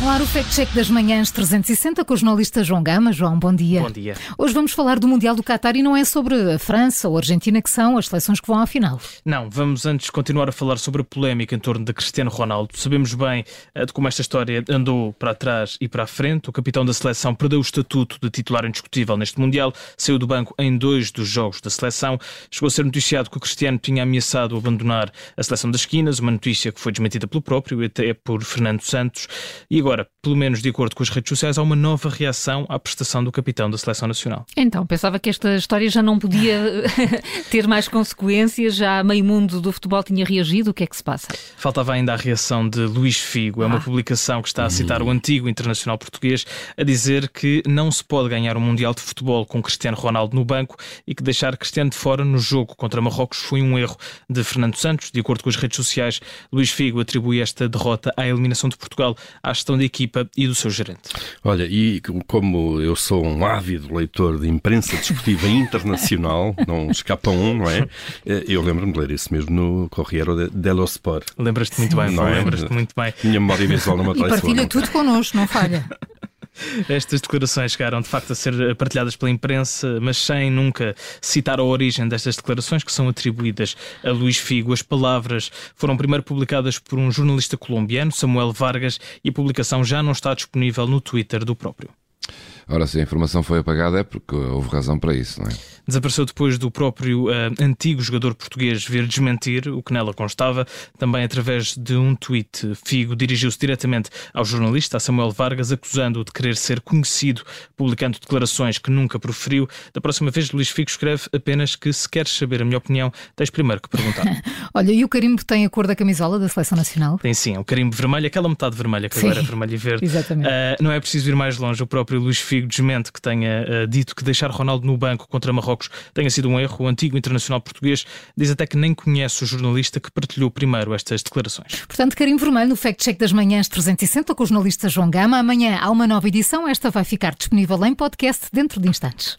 Está no ar o Fact Check das Manhãs 360 com o jornalista João Gama. João, bom dia. Bom dia. Hoje vamos falar do Mundial do Qatar e não é sobre a França ou a Argentina que são as seleções que vão à final. Não, vamos antes continuar a falar sobre a polémica em torno de Cristiano Ronaldo. Sabemos bem uh, de como esta história andou para trás e para a frente. O capitão da seleção perdeu o estatuto de titular indiscutível neste Mundial, saiu do banco em dois dos jogos da seleção. Chegou a ser noticiado que o Cristiano tinha ameaçado abandonar a seleção das esquinas, uma notícia que foi desmentida pelo próprio e até por Fernando Santos. E agora, agora pelo menos de acordo com as redes sociais, há uma nova reação à prestação do capitão da Seleção Nacional. Então, pensava que esta história já não podia ter mais consequências, já meio mundo do futebol tinha reagido, o que é que se passa? Faltava ainda a reação de Luís Figo, é uma ah. publicação que está a citar o antigo internacional português, a dizer que não se pode ganhar um Mundial de Futebol com Cristiano Ronaldo no banco e que deixar Cristiano de fora no jogo contra Marrocos foi um erro de Fernando Santos. De acordo com as redes sociais, Luís Figo atribui esta derrota à eliminação de Portugal à gestão da equipa e do seu gerente. Olha, e como eu sou um ávido leitor de imprensa desportiva internacional, não escapa um, não é? Eh, eu lembro-me de ler isso mesmo no Corriere dello Sport. Lembras-te muito bem, não é? Lembras-te muito bem. Minha memória visual não me E partilha tudo connosco, não falha. Estas declarações chegaram de facto a ser partilhadas pela imprensa, mas sem nunca citar a origem destas declarações que são atribuídas a Luís Figo. As palavras foram primeiro publicadas por um jornalista colombiano, Samuel Vargas, e a publicação já não está disponível no Twitter do próprio. Ora, se a informação foi apagada é porque houve razão para isso, não é? Desapareceu depois do próprio uh, antigo jogador português vir desmentir o que nela constava. Também através de um tweet, Figo dirigiu-se diretamente ao jornalista, Samuel Vargas, acusando-o de querer ser conhecido, publicando declarações que nunca proferiu. Da próxima vez, Luís Figo escreve apenas que se queres saber a minha opinião, tens primeiro que perguntar. Olha, e o carimbo tem a cor da camisola da Seleção Nacional? Tem sim, é um carimbo vermelho, aquela metade vermelha que sim, agora é vermelho e verde. Exatamente. Uh, não é preciso ir mais longe, o próprio Luís Figo desmente que tenha uh, dito que deixar Ronaldo no banco contra Marrocos tenha sido um erro. O antigo internacional português diz até que nem conhece o jornalista que partilhou primeiro estas declarações. Portanto, carinho vermelho no Fact Check das Manhãs 360 com o jornalista João Gama. Amanhã há uma nova edição. Esta vai ficar disponível em podcast dentro de instantes.